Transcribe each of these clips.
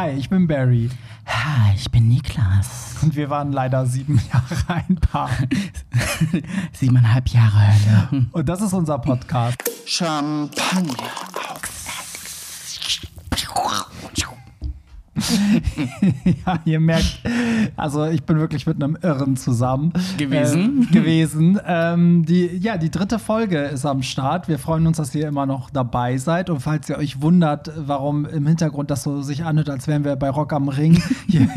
Hi, ich bin Barry. Hi, ich bin Niklas. Und wir waren leider sieben Jahre ein Paar. Siebeneinhalb Jahre Hölle. Und das ist unser Podcast. Champagner. ja, ihr merkt, also ich bin wirklich mit einem Irren zusammen Gewesen. Äh, gewesen. Ähm, die, ja, die dritte Folge ist am Start. Wir freuen uns, dass ihr immer noch dabei seid. Und falls ihr euch wundert, warum im Hintergrund das so sich anhört, als wären wir bei Rock am Ring, hier,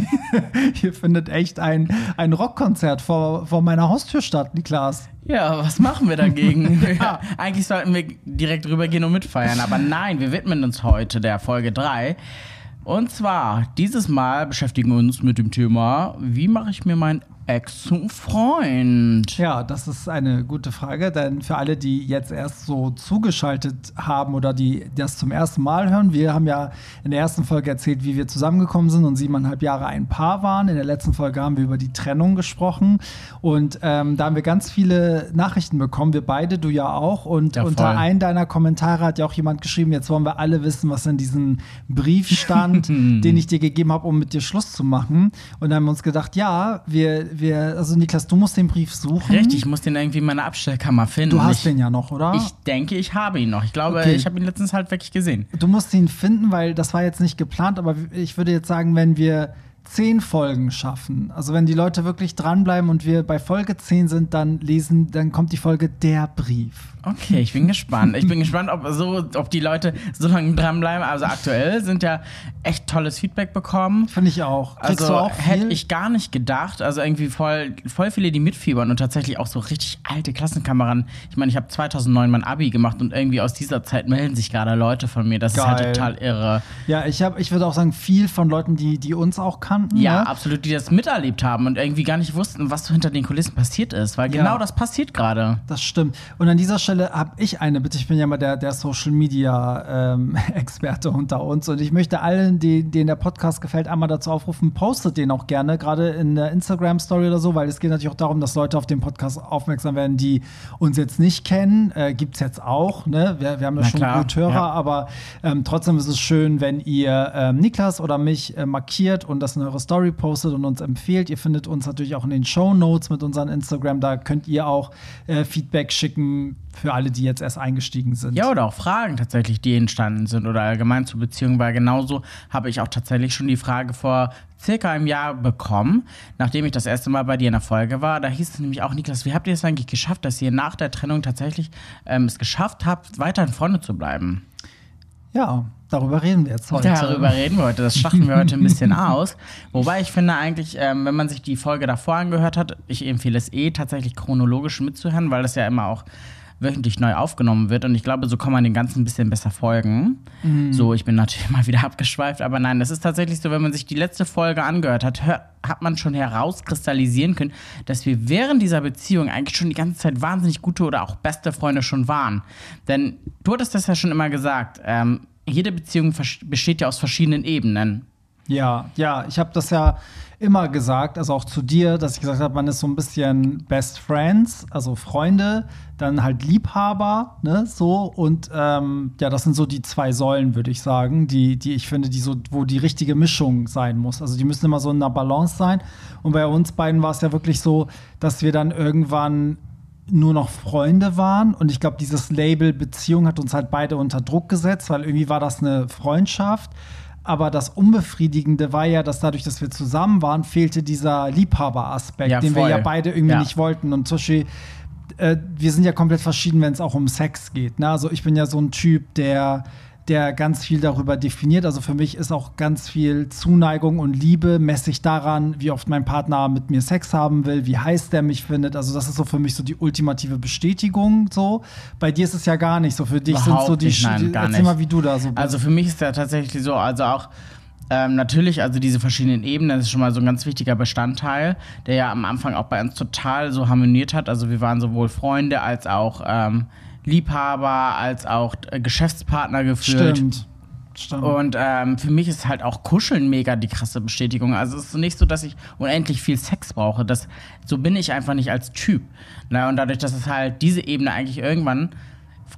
hier findet echt ein, ein Rockkonzert vor, vor meiner Haustür statt, Niklas. Ja, was machen wir dagegen? ja. Eigentlich sollten wir direkt rübergehen und mitfeiern. Aber nein, wir widmen uns heute der Folge 3. Und zwar, dieses Mal beschäftigen wir uns mit dem Thema, wie mache ich mir mein Ex zum Freund? Ja, das ist eine gute Frage, denn für alle, die jetzt erst so zugeschaltet haben oder die das zum ersten Mal hören, wir haben ja in der ersten Folge erzählt, wie wir zusammengekommen sind und siebeneinhalb Jahre ein Paar waren. In der letzten Folge haben wir über die Trennung gesprochen und ähm, da haben wir ganz viele Nachrichten bekommen, wir beide, du ja auch. Und Ja, unter einem deiner Kommentare hat ja auch jemand geschrieben, jetzt wollen wir alle wissen, was in diesem Brief stand, den ich dir gegeben habe, um mit dir Schluss zu machen. Und dann haben wir uns gedacht, ja, wir, wir, also Niklas, du musst den Brief suchen. Richtig, ich muss den irgendwie in meiner Abstellkammer finden. Du hast ich, den ja noch, oder? Ich denke, ich habe ihn noch. Ich glaube, Okay. ich habe ihn letztens halt wirklich gesehen. du musst ihn finden, weil das war jetzt nicht geplant, aber ich würde jetzt sagen, wenn wir zehn Folgen schaffen, also wenn die Leute wirklich dranbleiben und wir bei Folge 10 sind, dann lesen, dann kommt die Folge Der Brief. Okay, ich bin gespannt. Ich bin gespannt, ob, so, ob die Leute so lange dranbleiben. Also aktuell sind ja echt tolles Feedback bekommen. Finde ich auch. Kriegst Also auch hätte ich gar nicht gedacht. Also irgendwie voll, voll viele, die mitfiebern und tatsächlich auch so richtig alte Klassenkameraden. Ich meine, ich habe 2009 mein Abi gemacht und irgendwie aus dieser Zeit melden sich gerade Leute von mir. Das ist Geil. halt total irre. ja, ich habe, ich würde auch sagen, viel von Leuten, die, die uns auch kannten. Ja, ne? absolut, die das miterlebt haben und irgendwie gar nicht wussten, was so hinter den Kulissen passiert ist. Weil genau Ja. das passiert gerade. Das stimmt. Und an dieser Stelle habe ich eine Bitte. Ich bin ja mal der, der Social Media ähm, Experte unter uns. Und ich möchte allen, die- denen der Podcast gefällt, einmal dazu aufrufen, postet den auch gerne, gerade in der Instagram-Story oder so, weil es geht natürlich auch darum, dass Leute auf den Podcast aufmerksam werden, die uns jetzt nicht kennen. Äh, Gibt es jetzt auch. Ne? Wir, wir haben ja Na schon klar, gut Hörer, ja. aber ähm, trotzdem ist es schön, wenn ihr ähm, Niklas oder mich äh, markiert und das in eure Story postet und uns empfehlt. Ihr findet uns natürlich auch in den Show Notes mit unseren Instagram. Da könnt ihr auch äh, Feedback schicken für alle, die jetzt erst eingestiegen sind. Ja, oder auch Fragen tatsächlich, die entstanden sind oder allgemein zur Beziehung, weil genauso habe ich auch tatsächlich schon die Frage vor circa einem Jahr bekommen, nachdem ich das erste Mal bei dir in der Folge war. Da hieß es nämlich auch, Niklas, wie habt ihr es eigentlich geschafft, dass ihr nach der Trennung tatsächlich ähm, es geschafft habt, weiterhin Freunde zu bleiben? Ja, darüber reden wir jetzt heute. Darüber reden wir heute. Das schlachten wir heute ein bisschen aus. Wobei ich finde eigentlich, ähm, wenn man sich die Folge davor angehört hat, ich empfehle es eh tatsächlich chronologisch mitzuhören, weil das ja immer auch wöchentlich neu aufgenommen wird und ich glaube, so kann man den Ganzen ein bisschen besser folgen. So, ich bin natürlich mal wieder abgeschweift, aber nein, das ist tatsächlich so, wenn man sich die letzte Folge angehört hat, hör, hat man schon herauskristallisieren können, dass wir während dieser Beziehung eigentlich schon die ganze Zeit wahnsinnig gute oder auch beste Freunde schon waren. Denn du hattest das ja schon immer gesagt, ähm, jede Beziehung besteht ja aus verschiedenen Ebenen. Ja, ja, ich habe das ja immer gesagt, also auch zu dir, dass ich gesagt habe, man ist so ein bisschen Best Friends, also Freunde, dann halt Liebhaber, ne, so und ähm, ja, das sind so die zwei Säulen, würde ich sagen, die, die ich finde, die so, wo die richtige Mischung sein muss. Also die müssen immer so in einer Balance sein. Und bei uns beiden war es ja wirklich so, dass wir dann irgendwann nur noch Freunde waren. Und ich glaube, dieses Label Beziehung hat uns halt beide unter Druck gesetzt, weil irgendwie war das eine Freundschaft. Aber das Unbefriedigende war ja, dass dadurch, dass wir zusammen waren, fehlte dieser Liebhaberaspekt, Ja, den wir ja beide irgendwie Ja. nicht wollten. Und Beispiel, äh, wir sind ja komplett verschieden, wenn es auch um Sex geht. Ne? Also ich bin ja so ein Typ, der der ganz viel darüber definiert. Also für mich ist auch ganz viel Zuneigung und Liebe messe ich daran, wie oft mein Partner mit mir Sex haben will, wie heiß der mich findet. Also das ist so für mich so die ultimative Bestätigung. So bei dir ist es ja gar nicht so. Für dich sind so Überhaupt die. nicht, nein, gar erzähl nicht. mal, wie du da so bist. Also für mich ist ja tatsächlich so, also auch ähm, natürlich, also diese verschiedenen Ebenen, das ist schon mal so ein ganz wichtiger Bestandteil, der ja am Anfang auch bei uns total so harmoniert hat. Also wir waren sowohl Freunde als auch ähm, Liebhaber, als auch äh, Geschäftspartner geführt. Stimmt. Stimmt. Und ähm, für mich ist halt auch Kuscheln mega die krasse Bestätigung. Also es ist nicht so, dass ich unendlich viel Sex brauche. Das, so bin ich einfach nicht als Typ. Na, und dadurch, dass es halt diese Ebene eigentlich irgendwann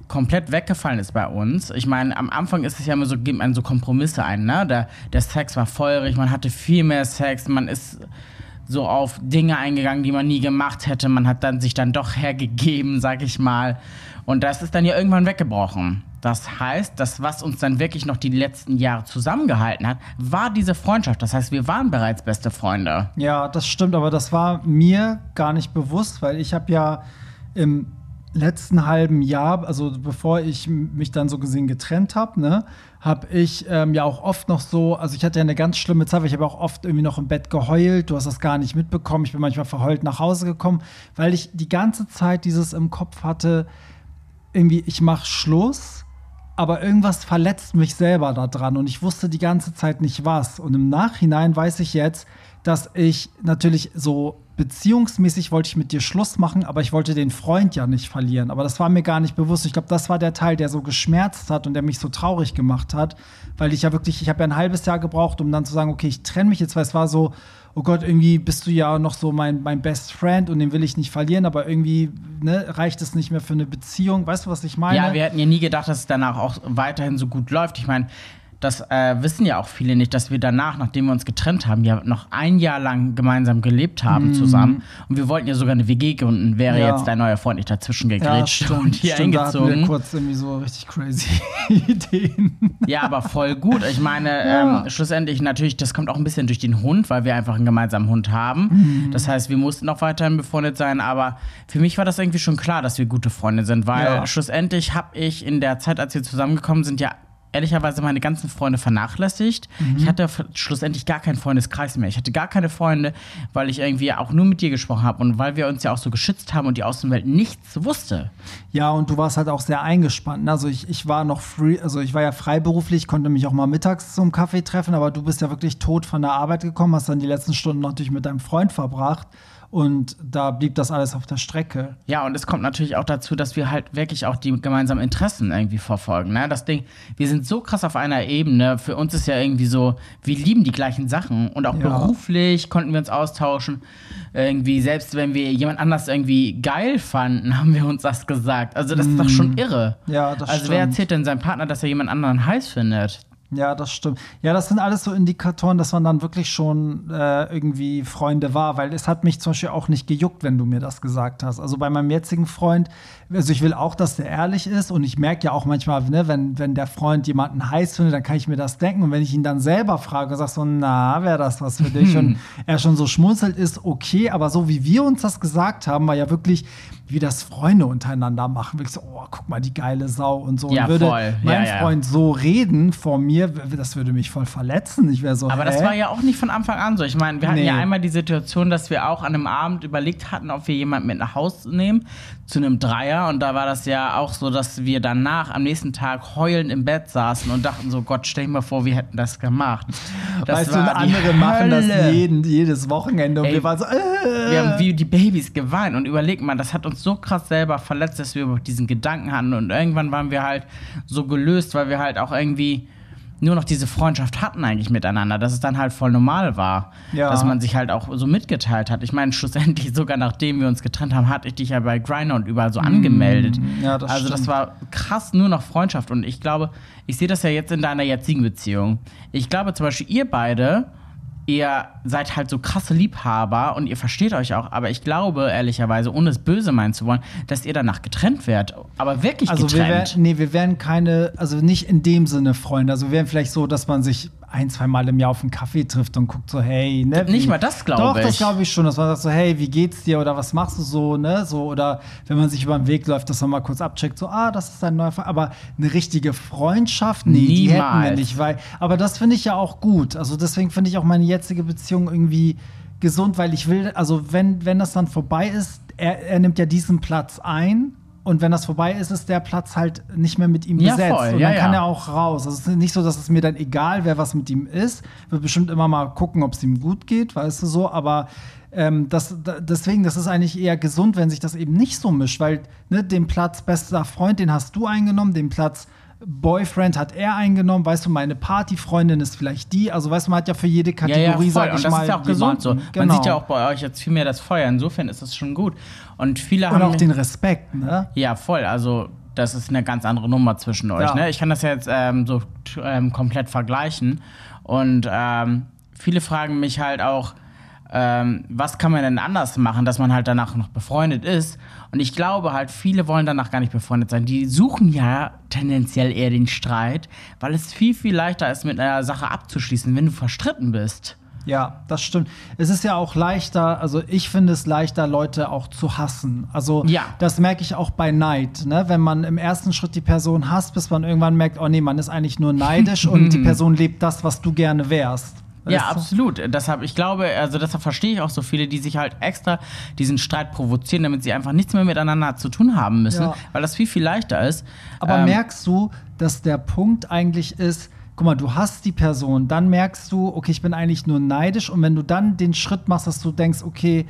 komplett weggefallen ist bei uns. Ich meine, am Anfang ist es ja immer so, gibt man so Kompromisse ein, ne? Der, der Sex war feurig, man hatte viel mehr Sex, man ist so auf Dinge eingegangen, die man nie gemacht hätte. Man hat dann sich dann doch hergegeben, sag ich mal. Und das ist dann ja irgendwann weggebrochen. Das heißt, das, was uns dann wirklich noch die letzten Jahre zusammengehalten hat, war diese Freundschaft. Das heißt, wir waren bereits beste Freunde. Ja, das stimmt, aber das war mir gar nicht bewusst, weil ich habe ja im letzten halben Jahr, also bevor ich mich dann so gesehen getrennt habe, ne, habe ich ähm, ja auch oft noch so, also ich hatte ja eine ganz schlimme Zeit, weil ich habe auch oft irgendwie noch im Bett geheult, du hast das gar nicht mitbekommen, ich bin manchmal verheult nach Hause gekommen, weil ich die ganze Zeit dieses im Kopf hatte, irgendwie, ich mache Schluss, aber irgendwas verletzt mich selber daran und ich wusste die ganze Zeit nicht was. Und im Nachhinein weiß ich jetzt, dass ich natürlich so beziehungsmäßig wollte ich mit dir Schluss machen, aber ich wollte den Freund ja nicht verlieren. Aber das war mir gar nicht bewusst. Ich glaube, das war der Teil, der so geschmerzt hat und der mich so traurig gemacht hat, weil ich ja wirklich, ich habe ja ein halbes Jahr gebraucht, um dann zu sagen, okay, ich trenne mich jetzt, weil es war so, oh Gott, irgendwie bist du ja noch so mein, mein Best Friend und den will ich nicht verlieren, aber irgendwie ne, reicht es nicht mehr für eine Beziehung. Weißt du, was ich meine? Ja, wir hätten ja nie gedacht, dass es danach auch weiterhin so gut läuft. Ich meine, das äh, wissen ja auch viele nicht, dass wir danach, nachdem wir uns getrennt haben, ja noch ein Jahr lang gemeinsam gelebt haben mm. zusammen. Und wir wollten ja sogar eine WG gründen, wäre ja. jetzt dein neuer Freund nicht dazwischen gegrätscht ja, und hier stimmt, eingezogen. Da wir kurz irgendwie so richtig crazy Ideen. Ja, aber voll gut. Ich meine, ja. ähm, schlussendlich natürlich, das kommt auch ein bisschen durch den Hund, weil wir einfach einen gemeinsamen Hund haben. Mm. Das heißt, wir mussten auch weiterhin befreundet sein, aber für mich war das irgendwie schon klar, dass wir gute Freunde sind, weil schlussendlich habe ich in der Zeit, als wir zusammengekommen sind, ja ehrlicherweise meine ganzen Freunde vernachlässigt. Mhm. Ich hatte schlussendlich gar keinen Freundeskreis mehr. Ich hatte gar keine Freunde, weil ich irgendwie auch nur mit dir gesprochen habe und weil wir uns ja auch so geschützt haben und die Außenwelt nichts wusste. Ja, und du warst halt auch sehr eingespannt. Also ich, ich war noch free, also ich war ja freiberuflich, konnte mich auch mal mittags zum Kaffee treffen, aber du bist ja wirklich tot von der Arbeit gekommen, hast dann die letzten Stunden natürlich mit deinem Freund verbracht. Und da blieb das alles auf der Strecke. Ja, und es kommt natürlich auch dazu, dass wir halt wirklich auch die gemeinsamen Interessen irgendwie verfolgen. Ne? Das Ding, wir sind so krass auf einer Ebene. Für uns ist ja irgendwie so, wir lieben die gleichen Sachen. Und auch ja. beruflich konnten wir uns austauschen. Irgendwie, selbst wenn wir jemand anders irgendwie geil fanden, haben wir uns das gesagt. Also, das mm. ist doch schon mm. irre. Ja, das Also, stimmt. wer erzählt denn seinem Partner, dass er jemand anderen heiß findet? Ja, das stimmt. Ja, das sind alles so Indikatoren, dass man dann wirklich schon äh, irgendwie Freunde war, weil es hat mich zum Beispiel auch nicht gejuckt, wenn du mir das gesagt hast. Also bei meinem jetzigen Freund, also ich will auch, dass der ehrlich ist und ich merke ja auch manchmal, ne, wenn, wenn der Freund jemanden heiß findet, dann kann ich mir das denken und wenn ich ihn dann selber frage sage so, na, wäre das was für dich und er schon so schmunzelt, ist okay, aber so wie wir uns das gesagt haben, war ja wirklich, wie das Freunde untereinander machen. Wirklich so, oh, guck mal, die geile Sau und so. Ja, und würde voll. mein ja, Freund so reden vor mir, das würde mich voll verletzen. Ich wäre so. Aber hä? das war ja auch nicht von Anfang an so. Ich meine, wir hatten nee. ja einmal die Situation, dass wir auch an einem Abend überlegt hatten, ob wir jemanden mit nach Hause nehmen zu einem Dreier. Und da war das ja auch so, dass wir danach am nächsten Tag heulend im Bett saßen und dachten so, Gott, stell dir mal vor, wir hätten das gemacht. Das weißt du, andere machen das jeden, jedes Wochenende und Ey, wir waren so, äh. Wir haben wie die Babys geweint und überleg mal, das hat uns so krass selber verletzt, dass wir über diesen Gedanken hatten und irgendwann waren wir halt so gelöst, weil wir halt auch irgendwie nur noch diese Freundschaft hatten eigentlich miteinander, dass es dann halt voll normal war, ja. dass man sich halt auch so mitgeteilt hat. Ich meine, schlussendlich sogar nachdem wir uns getrennt haben, hatte ich dich ja bei Grindr und überall so mm, angemeldet. Ja, das also stimmt. das war krass nur noch Freundschaft und ich glaube, ich sehe das ja jetzt in deiner jetzigen Beziehung. Ich glaube zum Beispiel, ihr beide ihr seid halt so krasse Liebhaber und ihr versteht euch auch, aber ich glaube, ehrlicherweise, ohne es böse meinen zu wollen, dass ihr danach getrennt werdet. Aber wirklich also getrennt. Wir wär, nee, wir wären keine, also nicht in dem Sinne Freunde. Also wir wären vielleicht so, dass man sich ein, zwei Mal im Jahr auf einen Kaffee trifft und guckt so, hey, ne? Wie, Nicht mal das, glaube ich. Doch, das glaube ich schon. Dass man sagt so, hey, wie geht's dir oder was machst du so, ne? So, oder wenn man sich über den Weg läuft, dass man mal kurz abcheckt, so, ah, das ist ein neuer Freund. Aber eine richtige Freundschaft, nee, Niemals. die hätten wir nicht. Weil, aber das finde ich ja auch gut. Also deswegen finde ich auch meine jetzige Beziehung irgendwie gesund, weil ich will, also wenn, wenn das dann vorbei ist, er, er nimmt ja diesen Platz ein und wenn das vorbei ist, ist der Platz halt nicht mehr mit ihm ja, besetzt. Voll. Und ja, dann kann ja. er auch raus. Also es ist nicht so, dass es mir dann egal wäre, was mit ihm ist. Wird bestimmt immer mal gucken, ob es ihm gut geht, weißt du so. Aber ähm, das, deswegen, das ist eigentlich eher gesund, wenn sich das eben nicht so mischt, weil ne, den Platz bester Freund, den hast du eingenommen, den Platz Boyfriend hat er eingenommen, weißt du, meine Partyfreundin ist vielleicht die. Also weißt du, man hat ja für jede Kategorie, ja, ja, sag ich und das mal, ist ja auch gesund so. Genau. Man sieht ja auch bei euch jetzt viel mehr das Feuer. Insofern ist das schon gut. Und viele und haben auch den Respekt, ne? Ja, voll. Also das ist eine ganz andere Nummer zwischen euch. Ja. Ne? Ich kann das ja jetzt ähm, so ähm, komplett vergleichen. Und ähm, viele fragen mich halt auch, ähm, was kann man denn anders machen, dass man halt danach noch befreundet ist. Und ich glaube halt, viele wollen danach gar nicht befreundet sein. Die suchen ja tendenziell eher den Streit, weil es viel, viel leichter ist, mit einer Sache abzuschließen, wenn du verstritten bist. Ja, das stimmt. Es ist ja auch leichter, also ich finde es leichter, Leute auch zu hassen. Also Ja. das merke ich auch bei Neid. Ne? Wenn man im ersten Schritt die Person hasst, bis man irgendwann merkt, oh nee, man ist eigentlich nur neidisch und die Person lebt das, was du gerne wärst. Ja, Weißt du? absolut. Deshalb, ich glaube, also deshalb verstehe ich auch so viele, die sich halt extra diesen Streit provozieren, damit sie einfach nichts mehr miteinander zu tun haben müssen, Ja. weil das viel, viel leichter ist. Aber Ähm, merkst du, dass der Punkt eigentlich ist, guck mal, du hast die Person, dann merkst du, okay, ich bin eigentlich nur neidisch und wenn du dann den Schritt machst, dass du denkst, okay,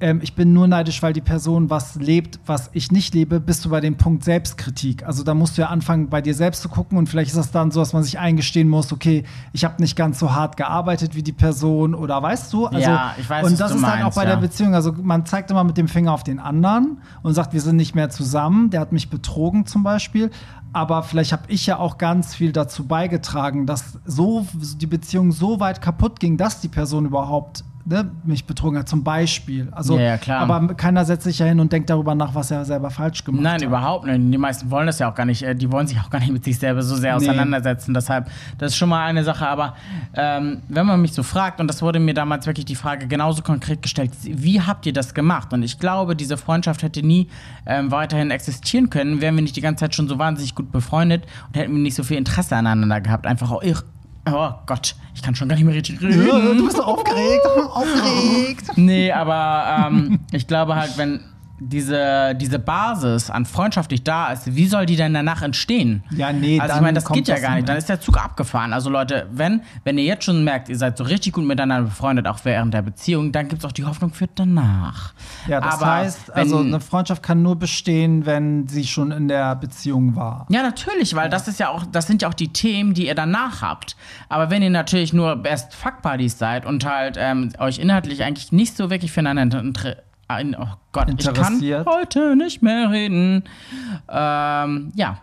ähm, ich bin nur neidisch, weil die Person was lebt, was ich nicht lebe, bist du bei dem Punkt Selbstkritik. Also da musst du ja anfangen, bei dir selbst zu gucken und vielleicht ist das dann so, dass man sich eingestehen muss, okay, ich habe nicht ganz so hart gearbeitet wie die Person oder weißt du? Also, Ja, ich weiß, was und das ist halt auch meinst, bei ja. der Beziehung. Also man zeigt immer mit dem Finger auf den anderen und sagt, wir sind nicht mehr zusammen. Der hat mich betrogen zum Beispiel. Aber vielleicht habe ich ja auch ganz viel dazu beigetragen, dass so die Beziehung so weit kaputt ging, dass die Person überhaupt ne, mich betrogen hat, zum Beispiel. Also, Ja, ja, klar. Aber keiner setzt sich ja hin und denkt darüber nach, was er selber falsch gemacht Nein, hat. überhaupt nicht. Die meisten wollen das ja auch gar nicht. äh, Die wollen sich auch gar nicht mit sich selber so sehr Nee. auseinandersetzen. Deshalb, das ist schon mal eine Sache. Aber ähm, wenn man mich so fragt, und das wurde mir damals wirklich die Frage genauso konkret gestellt, wie habt ihr das gemacht? Und ich glaube, diese Freundschaft hätte nie ähm, weiterhin existieren können, wären wir nicht die ganze Zeit schon so wahnsinnig gut befreundet und hätten wir nicht so viel Interesse aneinander gehabt. Einfach auch, ich, oh Gott, ich kann schon gar nicht mehr richtig reden. Ja, du bist so aufgeregt, aufgeregt. Nee, aber ähm, ich glaube halt, wenn diese, diese Basis an freundschaftlich da ist, wie soll die denn danach entstehen? Ja, nee, Also ich meine, das geht ja gar nicht. Dann ist der Zug abgefahren. Also Leute, wenn, wenn ihr jetzt schon merkt, ihr seid so richtig gut miteinander befreundet, auch während der Beziehung, dann gibt es auch die Hoffnung für danach. Ja, das Aber heißt, wenn- also eine Freundschaft kann nur bestehen, wenn sie schon in der Beziehung war. Ja, natürlich, weil das ist ja auch, das sind ja auch die Themen, die ihr danach habt. Aber wenn ihr natürlich nur Best Fuck Buddies seid und halt ähm, euch inhaltlich eigentlich nicht so wirklich füreinander inter ein, oh Gott, ich kann heute nicht mehr reden. Ähm, ja,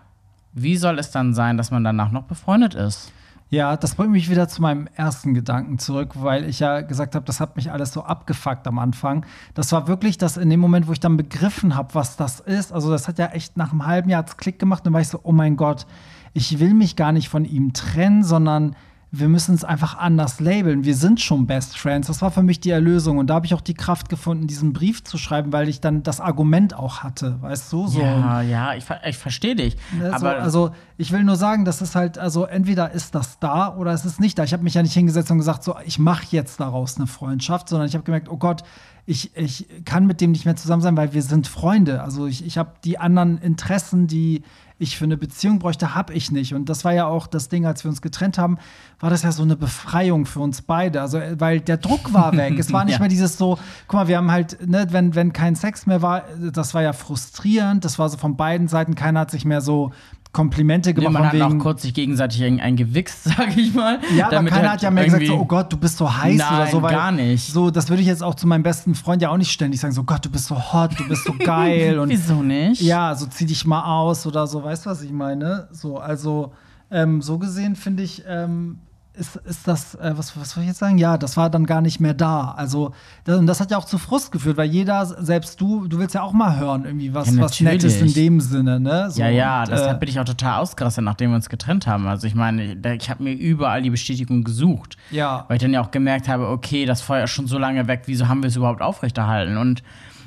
wie soll es dann sein, dass man danach noch befreundet ist? Ja, das bringt mich wieder zu meinem ersten Gedanken zurück, weil ich ja gesagt habe, das hat mich alles so abgefuckt am Anfang. Das war wirklich das in dem Moment, wo ich dann begriffen habe, was das ist. Also das hat ja echt nach einem halben Jahr Klick gemacht und dann war ich so, oh mein Gott, ich will mich gar nicht von ihm trennen, sondern wir müssen es einfach anders labeln. Wir sind schon Best Friends. Das war für mich die Erlösung. Und da habe ich auch die Kraft gefunden, diesen Brief zu schreiben, weil ich dann das Argument auch hatte, weißt du? So. Ja, ja, ich, ich verstehe dich. Ne, so, aber also ich will nur sagen, das ist halt, also entweder ist das da oder es ist nicht da. Ich habe mich ja nicht hingesetzt und gesagt, so, ich mache jetzt daraus eine Freundschaft, sondern ich habe gemerkt, oh Gott, ich, ich kann mit dem nicht mehr zusammen sein, weil wir sind Freunde. Also ich, ich habe die anderen Interessen, die ich für eine Beziehung bräuchte, habe ich nicht. Und das war ja auch das Ding, als wir uns getrennt haben, war das ja so eine Befreiung für uns beide. Also, äh, weil der Druck war weg. es war nicht Ja. mehr dieses so, guck mal, wir haben halt, ne, wenn, wenn kein Sex mehr war, das war ja frustrierend. Das war so von beiden Seiten, keiner hat sich mehr so Komplimente Nee, gemacht. man hat auch kurz sich gegenseitig ein, ein gewichst, sag ich mal. ja, aber keiner hat ja mehr gesagt, so, oh Gott, du bist so heiß oder Nein, so. Weil, gar nicht. So, das würde ich jetzt auch zu meinem besten Freund ja auch nicht ständig sagen, so Gott, du bist so hot, du bist so geil. und Wieso nicht? ja, so zieh dich mal aus oder so, weißt du, was ich meine? So, also ähm, so gesehen finde ich, ähm, ist, ist das, äh, was, was soll ich jetzt sagen? Ja, das war dann gar nicht mehr da. Also, das, und das hat ja auch zu Frust geführt, weil jeder, selbst du, du willst ja auch mal hören, irgendwie was, Ja, was Nettes in dem Sinne, ne? So, Ja, ja, und, deshalb äh, bin ich auch total ausgerastet, nachdem wir uns getrennt haben. Also ich meine, ich habe mir überall die Bestätigung gesucht. Ja. Weil ich dann ja auch gemerkt habe, okay, das Feuer ist schon so lange weg, wieso haben wir es überhaupt aufrechterhalten? Und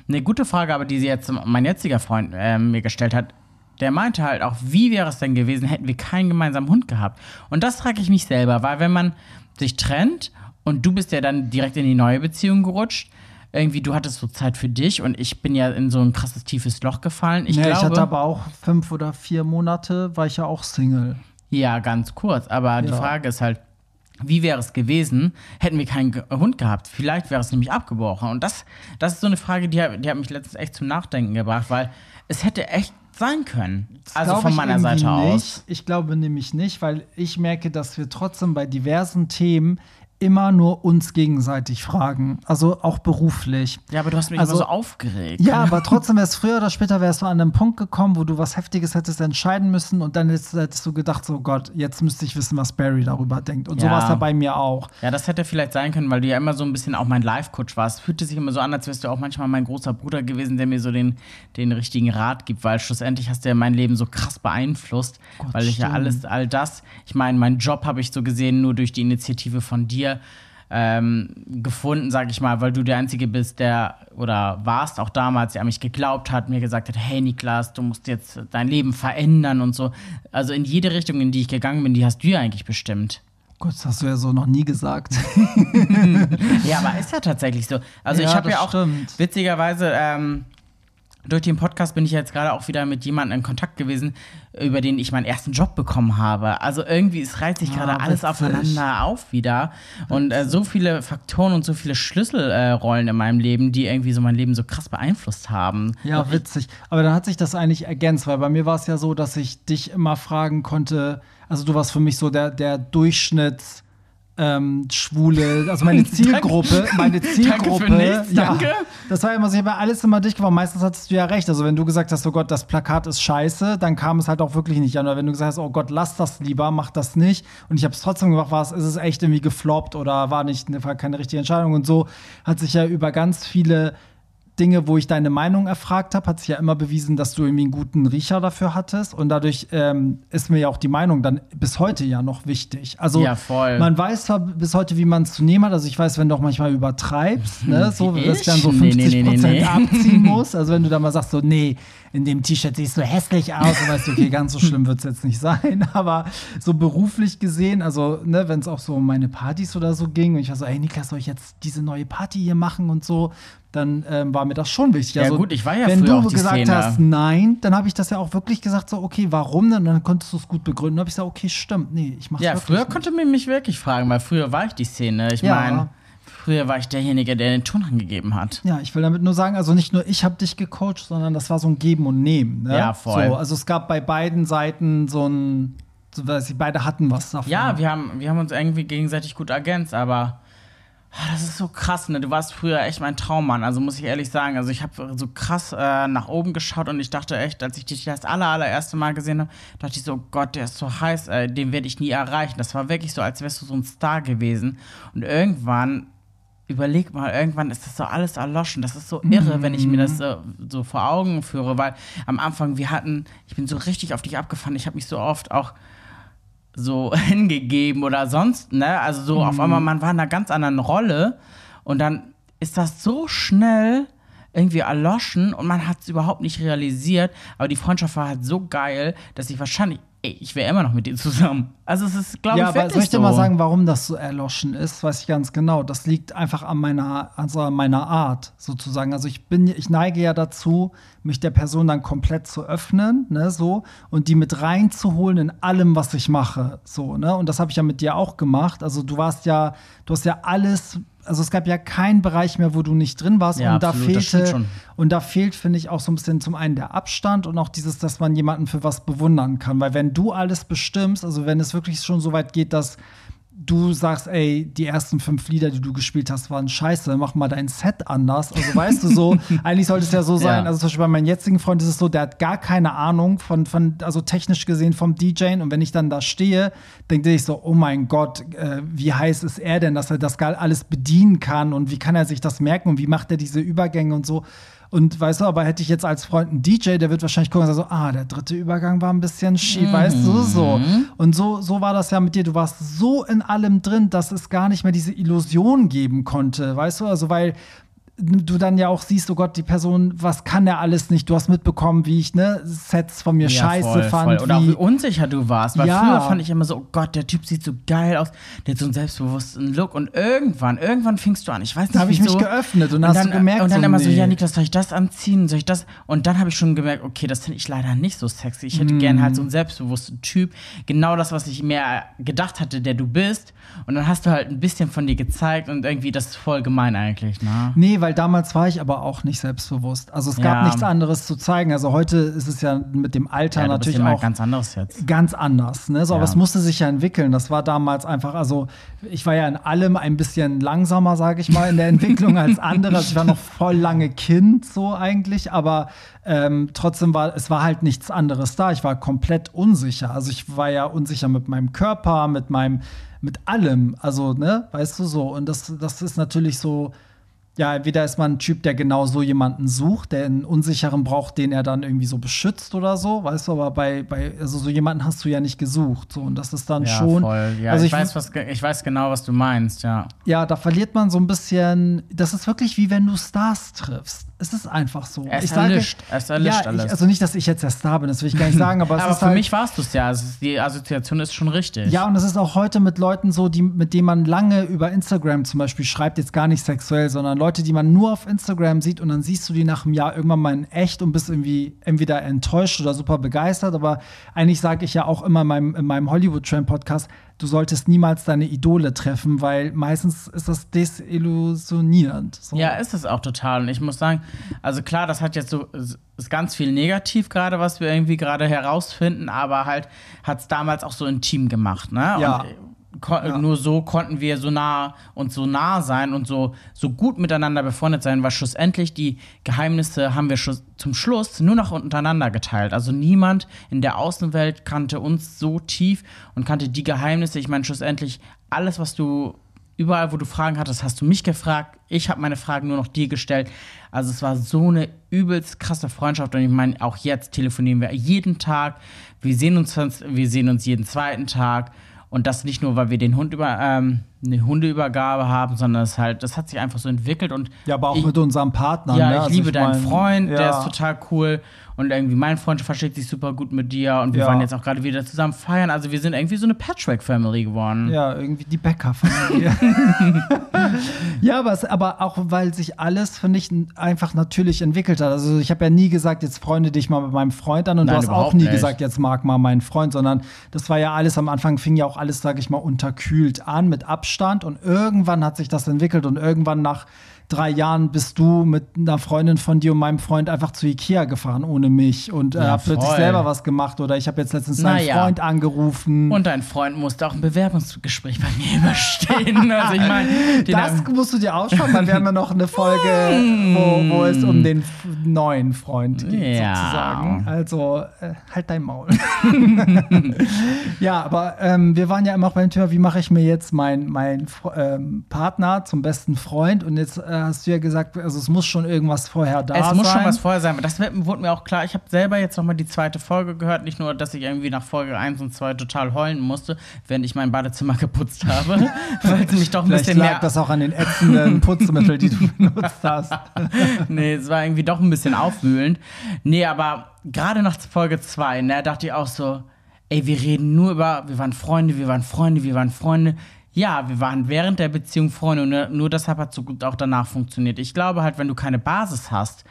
eine gute Frage aber, die sie jetzt mein jetziger Freund äh, mir gestellt hat, der meinte halt auch, wie wäre es denn gewesen, hätten wir keinen gemeinsamen Hund gehabt? Und das frage ich mich selber, weil wenn man sich trennt und du bist ja dann direkt in die neue Beziehung gerutscht, irgendwie, du hattest so Zeit für dich und ich bin ja in so ein krasses tiefes Loch gefallen. Ich Ich, glaube, ich hatte aber auch fünf oder vier Monate, war ich ja auch Single. Ja, ganz kurz. Aber die Ja. Frage ist halt, wie wäre es gewesen, hätten wir keinen Hund gehabt? Vielleicht wäre es nämlich abgebrochen. Und das, das ist so eine Frage, die, hat- die hat mich letztens echt zum Nachdenken gebracht, weil es hätte echt sein können. Also von meiner Seite nicht. aus. Ich glaube nämlich nicht, weil ich merke, dass wir trotzdem bei diversen Themen immer nur uns gegenseitig fragen. Also auch beruflich. Ja, aber du hast mich Also- immer so aufgeregt. Ja, aber trotzdem wär's früher oder später wärst du an einem Punkt gekommen, wo du was Heftiges hättest entscheiden müssen und dann hättest, hättest du gedacht, so Gott, jetzt müsste ich wissen, was Barry darüber denkt. Und so Ja. war es ja bei mir auch. Ja, das hätte vielleicht sein können, weil du ja immer so ein bisschen auch mein Life-Coach warst. Fühlte sich immer so an, als wärst du auch manchmal mein großer Bruder gewesen, der mir so den, den richtigen Rat gibt, weil schlussendlich hast du ja mein Leben so krass beeinflusst, weil ich ja stimmt. alles, all das, ich meine, meinen Job habe ich so gesehen nur durch die Initiative von dir ähm, gefunden, sag ich mal, weil du der Einzige bist, der oder warst auch damals, der an mich geglaubt hat, mir gesagt hat, hey Niklas, du musst jetzt dein Leben verändern und so. Also in jede Richtung, in die ich gegangen bin, die hast du ja eigentlich bestimmt. Gott, das hast du ja so noch nie gesagt. Ja, aber ist ja tatsächlich so. Also Ja, ich habe ja auch stimmt. witzigerweise ähm, durch den Podcast bin ich jetzt gerade auch wieder mit jemandem in Kontakt gewesen, über den ich meinen ersten Job bekommen habe. Also irgendwie es reiht sich Ah, gerade alles witzig. aufeinander auf wieder und äh, so viele Faktoren und so viele Schlüsselrollen äh, in meinem Leben, die irgendwie so mein Leben so krass beeinflusst haben. Ja, witzig. Aber dann hat sich das eigentlich ergänzt, weil bei mir war es ja so, dass ich dich immer fragen konnte, also du warst für mich so der, der Durchschnitts. Ähm, Schwule, also meine Zielgruppe, meine Zielgruppe. für nichts, ja, danke. Das war immer so, ich habe alles immer dich geworden. Meistens hattest du ja recht. Also wenn du gesagt hast, oh Gott, das Plakat ist scheiße, dann kam es halt auch wirklich nicht an. Oder wenn du gesagt hast, oh Gott, lass das lieber, mach das nicht. Und ich habe es trotzdem gemacht, war es, ist es echt irgendwie gefloppt oder war nicht war keine richtige Entscheidung. Und so hat sich ja über ganz viele Dinge, wo ich deine Meinung erfragt habe, hat sich ja immer bewiesen, dass du irgendwie einen guten Riecher dafür hattest. Und dadurch ähm, ist mir ja auch die Meinung dann bis heute ja noch wichtig. Also Ja, man weiß zwar bis heute, wie man es zu nehmen hat. Also ich weiß, wenn du auch manchmal übertreibst, ne, so, Wie dass ich dann so ich? Nee, 50 nee, nee, nee, nee. abziehen muss. Also wenn du dann mal sagst, so, nee, in dem T-Shirt siehst du hässlich aus, dann weißt du, okay, ganz so schlimm wird es jetzt nicht sein. Aber so beruflich gesehen, also ne, wenn es auch so um meine Partys oder so ging und ich war so, ey Niklas, soll ich jetzt diese neue Party hier machen und so, dann ähm, war mir das schon wichtig. Ja, also, gut, ich war ja Wenn früher du gesagt Szene. hast, nein, dann habe ich das ja auch wirklich gesagt, so, okay, warum denn? Dann konntest du es gut begründen. Dann habe ich gesagt, okay, stimmt, nee, ich mach's Ja, früher nicht. konnte man mich wirklich fragen, weil früher war ich die Szene. Ich Ja. meine, früher war ich derjenige, der den Ton angegeben hat. Ja, ich will damit nur sagen, also nicht nur ich habe dich gecoacht, sondern das war so ein Geben und Nehmen. Ne? Ja, voll. So, also es gab bei beiden Seiten so ein, so, weiß ich, beide hatten was davon. Ja, wir haben, wir haben uns irgendwie gegenseitig gut ergänzt, aber das ist so krass, ne? Du warst früher echt mein Traummann, also muss ich ehrlich sagen. Also ich habe so krass äh, nach oben geschaut und ich dachte echt, als ich dich das aller, allererste Mal gesehen habe, dachte ich so, Gott, der ist so heiß, äh, den werde ich nie erreichen. Das war wirklich so, als wärst du so ein Star gewesen. Und irgendwann überleg mal, irgendwann ist das so alles erloschen. Das ist so irre, wenn ich mir das so, so vor Augen führe, weil am Anfang wir hatten, ich bin so richtig auf dich abgefahren. Ich habe mich so oft auch so hingegeben oder sonst, ne? Also so auf einmal, man war in einer ganz anderen Rolle und dann ist das so schnell irgendwie erloschen und man hat es überhaupt nicht realisiert, aber die Freundschaft war halt so geil, dass ich wahrscheinlich, ey, ich wäre immer noch mit dir zusammen. Also es ist, glaube ja, ich, wirklich soll ich dir so. mal sagen, warum das so erloschen ist? Weiß ich ganz genau. Das liegt einfach an meiner, also an meiner Art sozusagen. Also ich bin, ich neige ja dazu, mich der Person dann komplett zu öffnen, ne, so und die mit reinzuholen in allem, was ich mache, so ne. Und das habe ich ja mit dir auch gemacht. Also du warst ja, du hast ja alles. Also es gab ja keinen Bereich mehr, wo du nicht drin warst Ja, und da absolut, das stimmt fehlte schon. und da fehlt, finde ich, auch so ein bisschen zum einen der Abstand und auch dieses, dass man jemanden für was bewundern kann. Weil wenn du alles bestimmst, also wenn es wirklich schon so weit geht, dass du sagst, ey, die ersten fünf Lieder, die du gespielt hast, waren scheiße, mach mal dein Set anders. Also weißt du so, eigentlich sollte es ja so sein, Ja. also zum Beispiel bei meinem jetzigen Freund ist es so, der hat gar keine Ahnung von, von also technisch gesehen vom DJen und wenn ich dann da stehe, denke ich so, oh mein Gott, äh, wie heiß ist er denn, dass er das gar alles bedienen kann und wie kann er sich das merken und wie macht er diese Übergänge und so. Und weißt du, aber hätte ich jetzt als Freund einen DJ, der wird wahrscheinlich gucken und sagen so, ah, der dritte Übergang war ein bisschen schief, weißt du, so. Und so, so war das ja mit dir. Du warst so in allem drin, dass es gar nicht mehr diese Illusion geben konnte, weißt du? Also, weil du dann ja auch siehst, oh Gott, die Person, was kann der alles nicht? Du hast mitbekommen, wie ich, ne, Sets von mir scheiße voll, fand. Voll. Oder auch wie, unsicher du warst. Weil Ja. früher fand ich immer so, oh Gott, der Typ sieht so geil aus. Der hat so einen selbstbewussten Look. Und irgendwann, irgendwann fingst du an. Ich weiß nicht, Da habe ich mich geöffnet und, Und hast dann, du gemerkt, und dann so, immer so, nee. ja, Niklas, soll ich das anziehen? Soll ich das? Und dann habe ich schon gemerkt, okay, das finde ich leider nicht so sexy. Ich Mm. hätte gern halt so einen selbstbewussten Typ. Genau das, was ich mir gedacht hatte, der du bist. Und dann hast du halt ein bisschen von dir gezeigt und irgendwie, das ist voll gemein eigentlich, ne? Nee, weil weil damals war ich aber auch nicht selbstbewusst. Also es gab Ja. nichts anderes zu zeigen. Also heute ist es ja mit dem Alter Ja, natürlich jemand auch ganz anderes jetzt. ganz anders. Ne? So, Aber Ja. es musste sich ja entwickeln. Das war damals einfach, also ich war ja in allem ein bisschen langsamer, sage ich mal, in der Entwicklung als andere. Also ich war noch voll lange Kind, so eigentlich, aber ähm, trotzdem war es war halt nichts anderes da. Ich war komplett unsicher. Also ich war ja unsicher mit meinem Körper, mit meinem, mit allem. Also, ne, weißt du so. Und das, das ist natürlich so. Ja, entweder ist man ein Typ, der genau so jemanden sucht, der einen Unsicheren braucht, den er dann irgendwie so beschützt oder so, weißt du, aber bei, bei also so jemanden hast du ja nicht gesucht. So, und das ist dann Ja, schon. voll. Ja, also ich, weiß, was, ich weiß genau, was du meinst, ja. ja, da verliert man so ein bisschen. Das ist wirklich wie wenn du Stars triffst. Es ist einfach so. Ist ich sage, erlischt. Er ist erlischt ja, ich, alles. also nicht, dass ich jetzt der Star bin, das will ich gar nicht sagen, aber es Aber für halt, mich warst du es ja. Also die Assoziation ist schon richtig. Ja, und es ist auch heute mit Leuten so, die, mit denen man lange über Instagram zum Beispiel schreibt, jetzt gar nicht sexuell, sondern Leute, die man nur auf Instagram sieht und dann siehst du die nach einem Jahr irgendwann mal in echt und bist irgendwie entweder enttäuscht oder super begeistert. Aber eigentlich sage ich ja auch immer in meinem, in meinem Hollywood-Tram-Podcast, du solltest niemals deine Idole treffen, weil meistens ist das desillusionierend. So. Ja, ist es auch total. Und ich muss sagen, also klar, das hat jetzt so ist ganz viel negativ gerade, was wir irgendwie gerade herausfinden, aber halt hat es damals auch so intim gemacht, ne? Ja. Und ko- nur so konnten wir so nah und so nah sein und so, so gut miteinander befreundet sein, weil schlussendlich die Geheimnisse haben wir schluss, zum Schluss nur noch untereinander geteilt. Also niemand in der Außenwelt kannte uns so tief und kannte die Geheimnisse. Ich meine, schlussendlich alles, was du überall, wo du Fragen hattest, hast du mich gefragt. Ich habe meine Fragen nur noch dir gestellt. Also es war so eine übelst krasse Freundschaft und ich meine, auch jetzt telefonieren wir jeden Tag. Wir sehen uns, wir sehen uns jeden zweiten Tag. Und das nicht nur, weil wir den Hund über, ähm, eine Hundeübergabe haben, sondern es halt, das hat sich einfach so entwickelt und Ja, aber auch ich, mit unserem Partner. ja, ne? ich Also liebe deinen mein, Freund, der ja. ist total cool. Und irgendwie mein Freund versteht sich super gut mit dir. Und wir Ja. waren jetzt auch gerade wieder zusammen feiern. Also wir sind irgendwie so eine Patchwork-Family geworden. Ja, irgendwie die Bäcker-Familie. ja, aber, es, aber auch, weil sich alles, finde ich, einfach natürlich entwickelt hat. Also ich habe ja nie gesagt, jetzt freunde dich mal mit meinem Freund an und Nein, du hast auch nie nicht. gesagt, jetzt mag mal meinen Freund, sondern das war ja alles, am Anfang fing ja auch alles, sage ich mal, unterkühlt an mit Abstand und irgendwann hat sich das entwickelt und irgendwann nach drei Jahren bist du mit einer Freundin von dir und meinem Freund einfach zu Ikea gefahren ohne mich und äh, Ja, hab plötzlich selber was gemacht oder ich habe jetzt letztens deinen Naja. Freund angerufen. Und dein Freund musste auch ein Bewerbungsgespräch bei mir überstehen. Also ich meine, den Das musst du dir ausschauen, weil wir haben ja noch eine Folge, wo, wo es um den neuen Freund geht, Ja. sozusagen. Also äh, halt dein Maul. ja, aber ähm, wir waren ja immer auch beim Thema, wie mache ich mir jetzt meinen mein, ähm, Partner zum besten Freund? Und jetzt äh, hast du ja gesagt, also es muss schon irgendwas vorher da es sein. muss schon was vorher sein. Das wurde mir auch klar. Ich habe selber jetzt noch mal die zweite Folge gehört. Nicht nur, dass ich irgendwie nach Folge 1 und 2 total heulen musste, während ich mein Badezimmer geputzt habe, weil es mich doch ein Vielleicht bisschen lag mehr das auch an den ätzenden Putzmitteln, die du benutzt hast. nee, es war irgendwie doch ein bisschen aufwühlend. Nee, aber gerade nach Folge 2, ne, dachte ich auch so, ey, wir reden nur über, wir waren Freunde, wir waren Freunde, wir waren Freunde. Ja, wir waren während der Beziehung Freunde und nur, deshalb hat es so gut auch danach funktioniert. Ich glaube halt, wenn du keine Basis hast,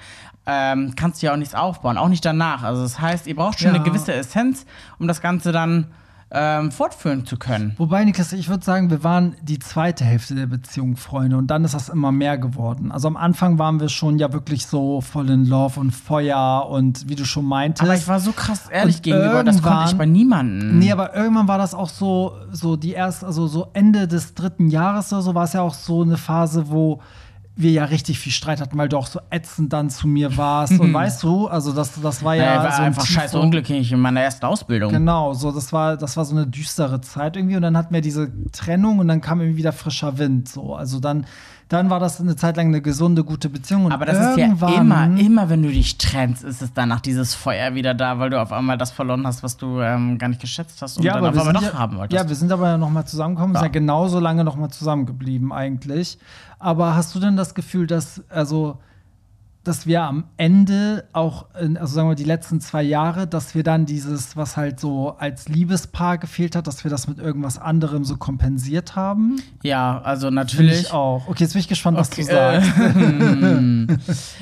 ähm, kannst du ja auch nichts aufbauen, auch nicht danach. Also das heißt, ihr braucht schon Ja. eine gewisse Essenz, um das Ganze dann ähm, fortführen zu können. Wobei, Niklas, ich würde sagen, wir waren die zweite Hälfte der Beziehung Freunde und dann ist das immer mehr geworden. Also am Anfang waren wir schon ja wirklich so voll in Love und Feuer und wie du schon meintest. Aber ich war so krass ehrlich Und gegenüber, das konnte ich bei niemandem. Nee, aber irgendwann war das auch so, so die erste, also so Ende des dritten Jahres oder so, war es ja auch so eine Phase, wo wir ja richtig viel Streit hatten, weil du auch so ätzend dann zu mir warst. und weißt du, also das, das war ja. Ja, ich war so ein einfach scheiße unglücklich in meiner ersten Ausbildung. Genau, so das war das war so eine düstere Zeit irgendwie und dann hatten wir diese Trennung und dann kam irgendwie wieder frischer Wind so. Also dann dann war das eine Zeit lang eine gesunde gute Beziehung und Aber das ist ja immer, immer, wenn du dich trennst, ist es danach dieses Feuer wieder da, weil du auf einmal das verloren hast, was du ähm, gar nicht geschätzt hast und ja, dann aber auf einmal doch ja, haben wolltest. Ja, wir sind aber noch mal zusammengekommen, sind Ja. ja genauso lange noch mal zusammengeblieben eigentlich. Aber hast du denn das Gefühl, dass also dass wir am Ende auch, in, also sagen wir die letzten zwei Jahre, dass wir dann dieses, was halt so als Liebespaar gefehlt hat, dass wir das mit irgendwas anderem so kompensiert haben? ja, also natürlich. ich auch. Okay, jetzt bin ich gespannt, was du Okay, sagst. äh,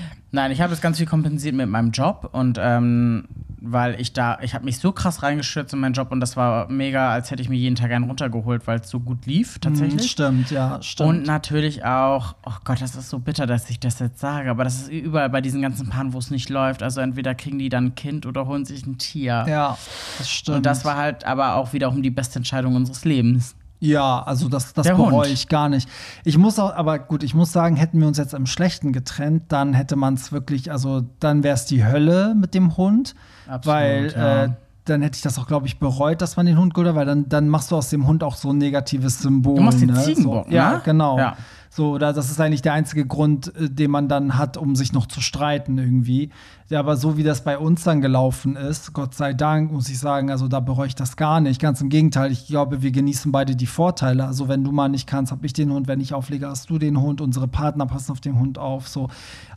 Nein, ich habe das ganz viel kompensiert mit meinem Job und ähm, weil ich da, ich habe mich so krass reingestürzt in meinen Job und das war mega, als hätte ich mir jeden Tag einen runtergeholt, weil es so gut lief, tatsächlich. Mhm, stimmt, ja, stimmt. Und natürlich auch, oh Gott, das ist so bitter, dass ich das jetzt sage, aber das ist überall bei diesen ganzen Paaren, wo es nicht läuft. Also entweder kriegen die dann ein Kind oder holen sich ein Tier. ja, das stimmt. Und das war halt aber auch wiederum die beste Entscheidung unseres Lebens. Ja, also das, das bereue ich gar nicht. Ich muss auch, aber gut, ich muss sagen, hätten wir uns jetzt im Schlechten getrennt, dann hätte man es wirklich, also dann wäre es die Hölle mit dem Hund. Absolut, weil ja. äh, dann hätte ich das auch, glaube ich, bereut, dass man den Hund geholt hat, weil dann, dann machst du aus dem Hund auch so ein negatives Symbol. Du machst den ne? Ziegenbock, so, Ja, ne? genau. Ja. So, oder das ist eigentlich der einzige Grund, äh, den man dann hat, um sich noch zu streiten irgendwie. Ja, aber so wie das bei uns dann gelaufen ist, Gott sei Dank, muss ich sagen, also da bereue ich das gar nicht. Ganz im Gegenteil, ich glaube, wir genießen beide die Vorteile. Also wenn du mal nicht kannst, habe ich den Hund, wenn ich auflege, hast du den Hund, unsere Partner passen auf den Hund auf. So.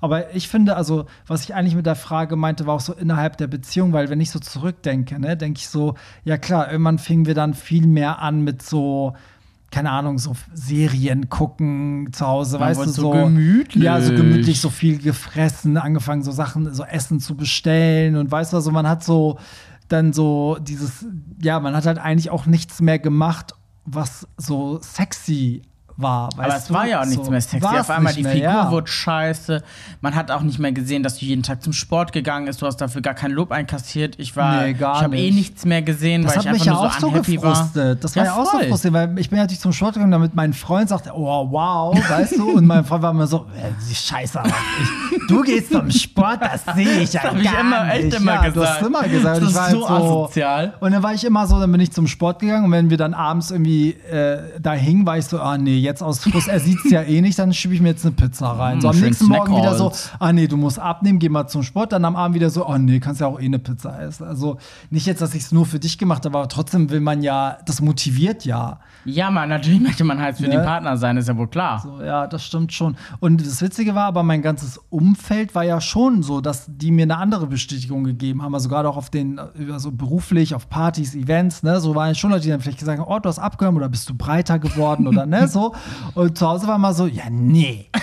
Aber ich finde, also, was ich eigentlich mit der Frage meinte, war auch so innerhalb der Beziehung, weil wenn ich so zurückdenke, ne, denke ich so, ja klar, irgendwann fingen wir dann viel mehr an mit so keine Ahnung, so Serien gucken zu Hause, Man weißt du, so so gemütlich. Ja, so gemütlich, so viel gefressen, angefangen, so Sachen, so Essen zu bestellen und weißt du, also man hat so dann so dieses, ja, man hat halt eigentlich auch nichts mehr gemacht, was so sexy war. Aber es du? war ja auch nichts so, mehr sexy. Auf einmal die mehr, Figur ja. wurde scheiße. Man hat auch nicht mehr gesehen, dass du jeden Tag zum Sport gegangen bist. Du hast dafür gar kein Lob einkassiert. Ich war, Nee, gar ich habe eh nicht. nichts mehr gesehen, Das weil ich mich einfach ja nur auch so so unhappy war. gefrustet. Das war ja, auch so frustrierend, weil ich bin natürlich zum Sport gegangen, damit mein Freund sagte, oh wow, weißt du, und mein Freund war immer so, äh, die Scheiße, ich, du gehst zum Sport, das sehe ich ja Das hab ich gar immer, echt nicht. immer ja, Du gesagt. hast immer gesagt. Das ist war so halt so asozial. Und dann war ich immer so, dann bin ich zum Sport gegangen und wenn wir dann abends irgendwie äh, da hingen, war ich so, ah nee, jetzt aus Frust, er sieht's ja eh nicht, dann schiebe ich mir jetzt eine Pizza rein. So am nächsten Morgen wieder so, ah nee, du musst abnehmen, geh mal zum Sport. Dann am Abend wieder so, oh nee, kannst ja auch eh eine Pizza essen. Also nicht jetzt, dass ich es nur für dich gemacht habe, aber trotzdem will man ja, das motiviert ja. Ja, man, natürlich möchte man halt für Ne? den Partner sein, ist ja wohl klar. So, ja, das stimmt schon. Und das Witzige war aber, mein ganzes Umfeld war ja schon so, dass die mir eine andere Bestätigung gegeben haben. Also gerade auch auf den, also beruflich, auf Partys, Events, ne, so waren schon Leute, die dann vielleicht gesagt haben, oh, du hast abgenommen oder bist du breiter geworden oder ne, so. Und zu Hause war mal so, ja, nee.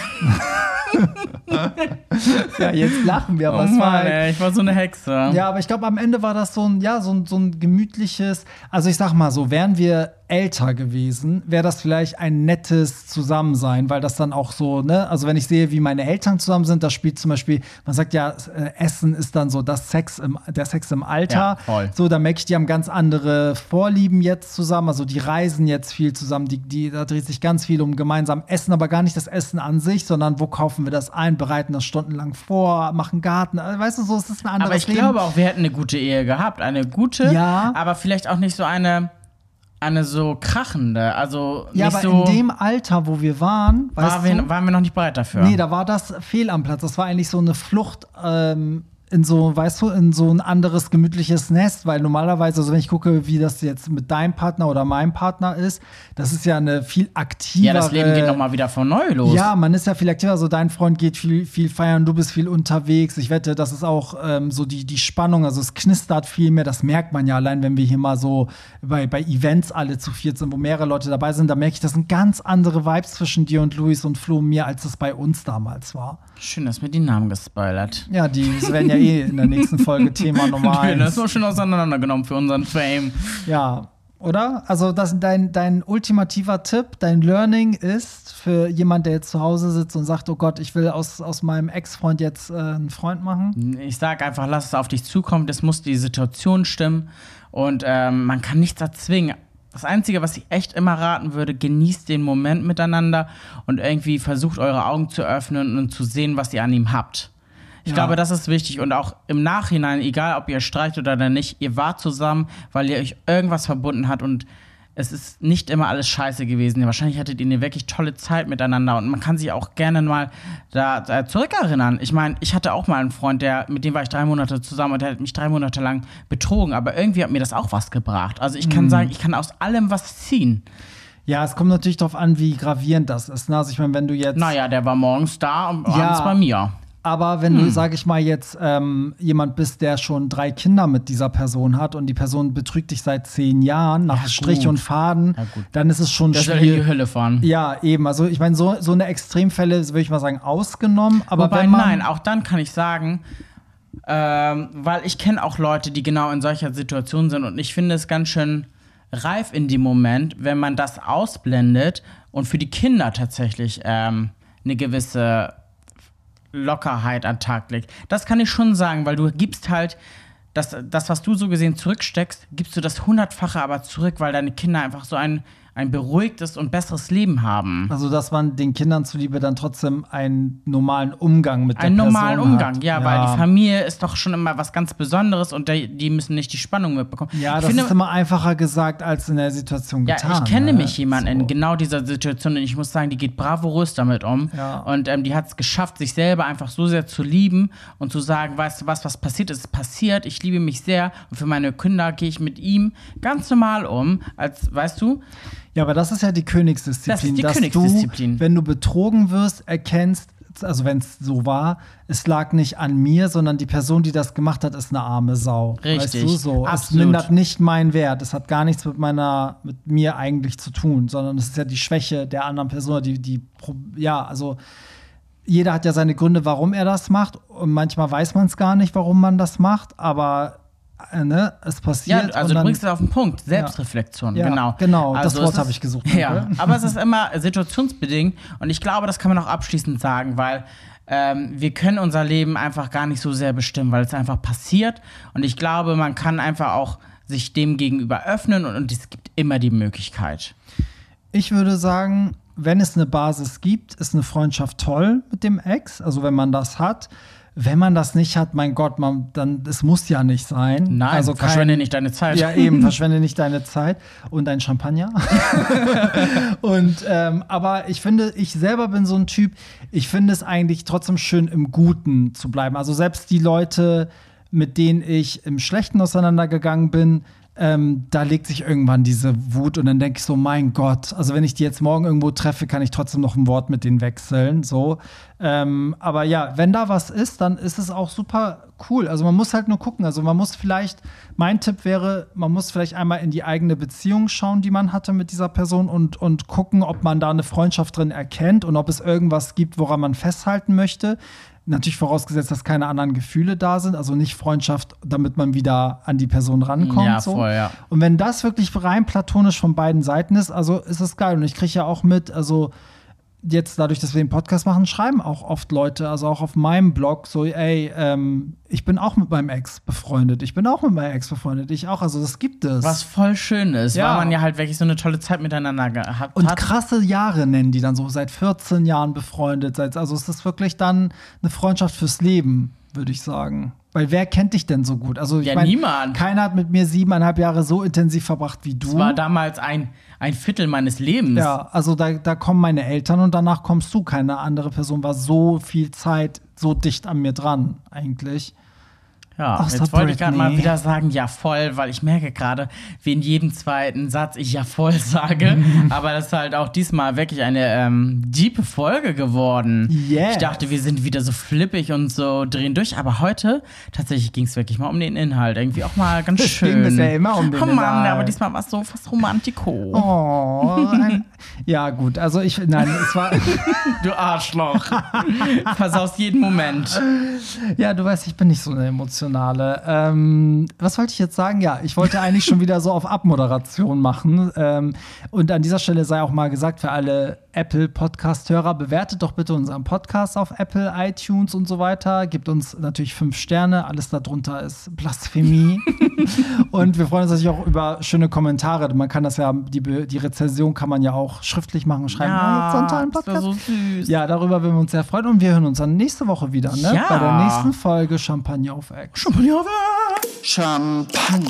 ja, jetzt lachen wir, aber Oh es war halt, ey, ich war so eine Hexe. ja, aber ich glaube, am Ende war das so ein, ja, so ein, so ein gemütliches, also ich sag mal so, wären wir älter gewesen, wäre das vielleicht ein nettes Zusammensein, weil das dann auch so, ne, also wenn ich sehe, wie meine Eltern zusammen sind, da spielt zum Beispiel, man sagt ja, äh, Essen ist dann so das Sex im, der Sex im Alter. Ja, voll. So, da merke ich, die haben ganz andere Vorlieben jetzt zusammen, also die reisen jetzt viel zusammen, die, die, da dreht sich ganz viel um gemeinsam Essen, aber gar nicht das Essen an sich, sondern wo kaufen wir das ein, bereiten das stundenlang vor, machen Garten, also, weißt du, so, es ist ein anderes Aber ich Leben. glaube auch, wir hätten eine gute Ehe gehabt. Eine gute, Ja. aber vielleicht auch nicht so eine, eine so krachende. Also Ja, nicht aber so. in dem Alter, wo wir waren, war wir, waren wir noch nicht bereit dafür. nee, da war das fehl am Platz. Das war eigentlich so eine Flucht ähm, in so, weißt du, in so ein anderes gemütliches Nest, weil normalerweise, also wenn ich gucke, wie das jetzt mit deinem Partner oder meinem Partner ist, das ist ja eine viel aktivere. ja, das Leben geht nochmal wieder von neu los. Ja, man ist ja viel aktiver. Also dein Freund geht viel, viel feiern, du bist viel unterwegs. Ich wette, das ist auch ähm, so die, die Spannung, also es knistert viel mehr. Das merkt man ja allein, wenn wir hier mal so bei, bei Events alle zu viert sind, wo mehrere Leute dabei sind. Da merke ich, das sind ganz andere Vibes zwischen dir und Luis und Flo und mir, als es bei uns damals war. Schön, dass mir die Namen gespoilert. Ja, die werden ja eh in der nächsten Folge Thema Nummer Schön, das ist eins. nur schön auseinandergenommen für unseren Fame. Ja, oder? Also das, dein, dein ultimativer Tipp, dein Learning ist für jemand, der jetzt zu Hause sitzt und sagt, oh Gott, ich will aus, aus meinem Ex-Freund jetzt äh, einen Freund machen. Ich sag einfach, lass es auf dich zukommen. Das muss die Situation stimmen. Und ähm, man kann nichts erzwingen. Das Einzige, was ich echt immer raten würde, genießt den Moment miteinander und irgendwie versucht, eure Augen zu öffnen und zu sehen, was ihr an ihm habt. Ich Ja. glaube, das ist wichtig. Und auch im Nachhinein, egal ob ihr streitet oder nicht, ihr wart zusammen, weil ihr euch irgendwas verbunden hat und es ist nicht immer alles scheiße gewesen. Wahrscheinlich hattet ihr eine wirklich tolle Zeit miteinander und man kann sich auch gerne mal da, da zurückerinnern. Ich meine, ich hatte auch mal einen Freund, der, mit dem war ich drei Monate zusammen und der hat mich drei Monate lang betrogen, aber irgendwie hat mir das auch was gebracht. Also ich kann Mhm. sagen, ich kann aus allem was ziehen. Ja, es kommt natürlich darauf an, wie gravierend das ist. Ne? Also ich meine, wenn du jetzt. Naja, der war morgens da und Ja. abends bei mir. Aber wenn Hm. du, sag ich mal, jetzt ähm, jemand bist, der schon drei Kinder mit dieser Person hat und die Person betrügt dich seit zehn Jahren nach Ja, Strich gut. und Faden, Ja, dann ist es schon Der soll in die schwierig. Hölle fahren. Ja, eben. Also ich meine, so, so eine Extremfälle, würde ich mal sagen, ausgenommen. Aber Wobei, nein, auch dann kann ich sagen, Ähm, weil ich kenne auch Leute, die genau in solcher Situation sind und ich finde es ganz schön reif in dem Moment, wenn man das ausblendet und für die Kinder tatsächlich ähm, eine gewisse Lockerheit an Tag legt. Das kann ich schon sagen, weil du gibst halt das, das, was du so gesehen zurücksteckst, gibst du das hundertfache aber zurück, weil deine Kinder einfach so ein ein beruhigtes und besseres Leben haben. Also, dass man den Kindern zuliebe dann trotzdem einen normalen Umgang mit der Einen Person normalen Umgang, hat. ja, weil die Familie ist doch schon immer was ganz Besonderes und die, müssen nicht die Spannung mitbekommen. Ja, Ich das finde- ist immer einfacher gesagt als in der Situation ja, getan. ich kenne ne? nämlich jemanden So. in genau dieser Situation und ich muss sagen, die geht bravourös damit um. Ja. Und ähm, die hat es geschafft, sich selber einfach so sehr zu lieben und zu sagen, weißt du was, was passiert ist, ist passiert. Ich liebe mich sehr und für meine Kinder gehe ich mit ihm ganz normal um, als, weißt du, Ja, aber das ist ja die Königsdisziplin. Das ist die dass Königsdisziplin. Du, wenn du betrogen wirst, erkennst, also wenn es so war, es lag nicht an mir, sondern die Person, die das gemacht hat, ist eine arme Sau. Richtig. Weißt du, so. Es Absolut. mindert nicht meinen Wert. Es hat gar nichts mit meiner, mit mir eigentlich zu tun, sondern es ist ja die Schwäche der anderen Person, die, die, ja, also jeder hat ja seine Gründe, warum er das macht. Und manchmal weiß man es gar nicht, warum man das macht, aber ne, es Ja, passiert. also und du dann, bringst es auf den Punkt. Selbstreflexion, Ja, genau. genau, das Also Wort es ist- habe ich gesucht, Ja, aber es ist immer situationsbedingt und ich glaube, das kann man auch abschließend sagen, weil ähm, wir können unser Leben einfach gar nicht so sehr bestimmen, weil es einfach passiert und ich glaube, man kann einfach auch sich dem gegenüber öffnen und, und es gibt immer die Möglichkeit. Ich würde sagen, wenn es eine Basis gibt, ist eine Freundschaft toll mit dem Ex. Also wenn man das hat. Wenn man das nicht hat, mein Gott, man, dann es muss ja nicht sein. Nein, also verschwende kein- nicht deine Zeit. Ja, eben, verschwende nicht deine Zeit und dein Champagner. und ähm, aber ich finde, ich selber bin so ein Typ, ich finde es eigentlich trotzdem schön, im Guten zu bleiben. Also selbst die Leute, mit denen ich im Schlechten auseinandergegangen bin, ähm, da legt sich irgendwann diese Wut und dann denke ich so, mein Gott, also wenn ich die jetzt morgen irgendwo treffe, kann ich trotzdem noch ein Wort mit denen wechseln. So. Ähm, aber ja, wenn da was ist, dann ist es auch super cool. Also man muss halt nur gucken. Also man muss vielleicht, mein Tipp wäre, man muss vielleicht einmal in die eigene Beziehung schauen, die man hatte mit dieser Person und, und gucken, ob man da eine Freundschaft drin erkennt und ob es irgendwas gibt, woran man festhalten möchte. Natürlich vorausgesetzt, dass keine anderen Gefühle da sind, also nicht Freundschaft, damit man wieder an die Person rankommt. Ja, so. voll, ja. Und wenn das wirklich rein platonisch von beiden Seiten ist, also ist es geil. Und ich kriege ja auch mit, also jetzt dadurch, dass wir den Podcast machen, schreiben auch oft Leute, also auch auf meinem Blog, so, ey, ähm, ich bin auch mit meinem Ex befreundet. Ich bin auch mit meinem Ex befreundet. Ich auch. Also das gibt es. Was voll schön ist, Ja. weil man ja halt wirklich so eine tolle Zeit miteinander gehabt Und hat. krasse Jahre nennen die dann so, seit 14 Jahren befreundet. Seit, also es ist wirklich dann eine Freundschaft fürs Leben, würde ich sagen. Weil wer kennt dich denn so gut? Also ich Ja, mein, niemand. Keiner hat mit mir siebeneinhalb Jahre so intensiv verbracht wie du. Das war damals ein, ein Viertel meines Lebens. Ja, also da, da kommen meine Eltern und danach kommst du. Keine andere Person war so viel Zeit so dicht an mir dran, eigentlich. Ja, Außer jetzt wollte ich gerade mal Britney. wieder sagen, ja voll, weil ich merke gerade, wie in jedem zweiten Satz ich ja voll sage. Aber das ist halt auch diesmal wirklich eine ähm, diepe Folge geworden. Yes. Ich dachte, wir sind wieder so flippig und so drehen durch. Aber heute tatsächlich ging es wirklich mal um den Inhalt. Irgendwie auch mal ganz ging schön. bisher immer um den Oh Mann, Inhalt. aber diesmal war es so fast Romantiko. Oh, ein, ja gut, also ich, nein, es war, Du Arschloch. Versaust jeden Moment. ja, du weißt, ich bin nicht so eine emotionale. Ähm, was wollte ich jetzt sagen? Ja, ich wollte eigentlich schon wieder so auf Abmoderation machen. Ähm, und an dieser Stelle sei auch mal gesagt, für alle Apple-Podcast-Hörer, bewertet doch bitte unseren Podcast auf Apple, iTunes und so weiter. Gibt uns natürlich fünf Sterne. Alles darunter ist Blasphemie. und wir freuen uns natürlich auch über schöne Kommentare. Man kann das ja, die, die Rezension kann man ja auch schriftlich machen, schreiben. "Ah, jetzt tollen das wär Podcast. so süß. Ja, darüber würden wir uns sehr freuen und wir hören uns dann nächste Woche wieder, ne? Ja. Bei der nächsten Folge Champagner auf Ex. Champagner. Champagner